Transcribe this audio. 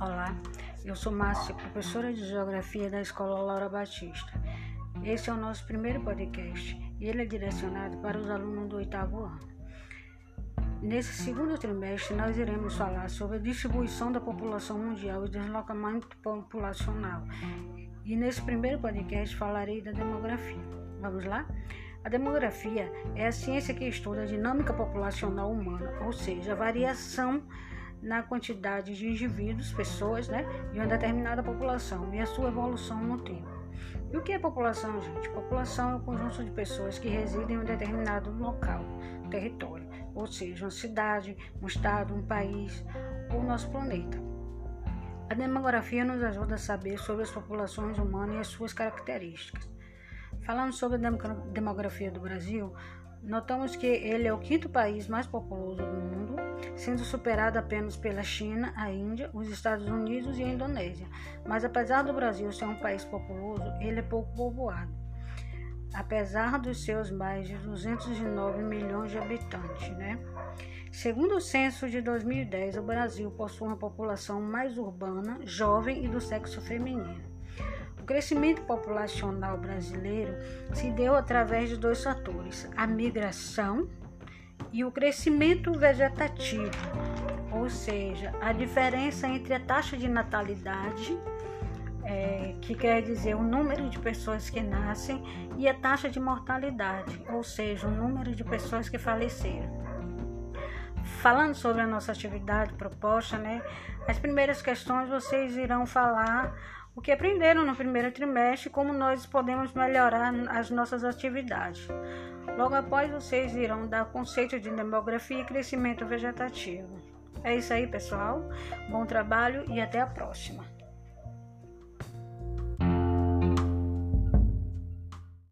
Olá, eu sou Márcia, professora de Geografia da Escola Laura Batista. Esse é o nosso primeiro podcast e ele é direcionado para os alunos do oitavo ano. Nesse segundo trimestre, nós iremos falar sobre a distribuição da população mundial e deslocamento populacional. E nesse primeiro podcast falarei da demografia. Vamos lá? A demografia é a ciência que estuda a dinâmica populacional humana, ou seja, a variação na quantidade de indivíduos, pessoas, né, de uma determinada população e a sua evolução no tempo. E o que é população, gente? População é o conjunto de pessoas que residem em um determinado local, território, ou seja, uma cidade, um estado, um país ou nosso planeta. A demografia nos ajuda a saber sobre as populações humanas e as suas características. Falando sobre a demografia do Brasil, notamos que ele é o quinto país mais populoso do mundo, sendo superado apenas pela China, a Índia, os Estados Unidos e a Indonésia. Mas apesar do Brasil ser um país populoso, ele é pouco povoado. Apesar dos seus mais de 209 milhões de habitantes, né? Segundo o censo de 2010, o Brasil possui uma população mais urbana, jovem e do sexo feminino. O crescimento populacional brasileiro se deu através de dois fatores: a migração e o crescimento vegetativo, ou seja, a diferença entre a taxa de natalidade, é, que quer dizer o número de pessoas que nascem, e a taxa de mortalidade, ou seja, o número de pessoas que faleceram. Falando sobre a nossa atividade proposta, né, as primeiras questões vocês irão falar o que aprenderam no primeiro trimestre como nós podemos melhorar as nossas atividades. Logo após, vocês irão dar conceito de demografia e crescimento vegetativo. É isso aí, pessoal. Bom trabalho e até a próxima.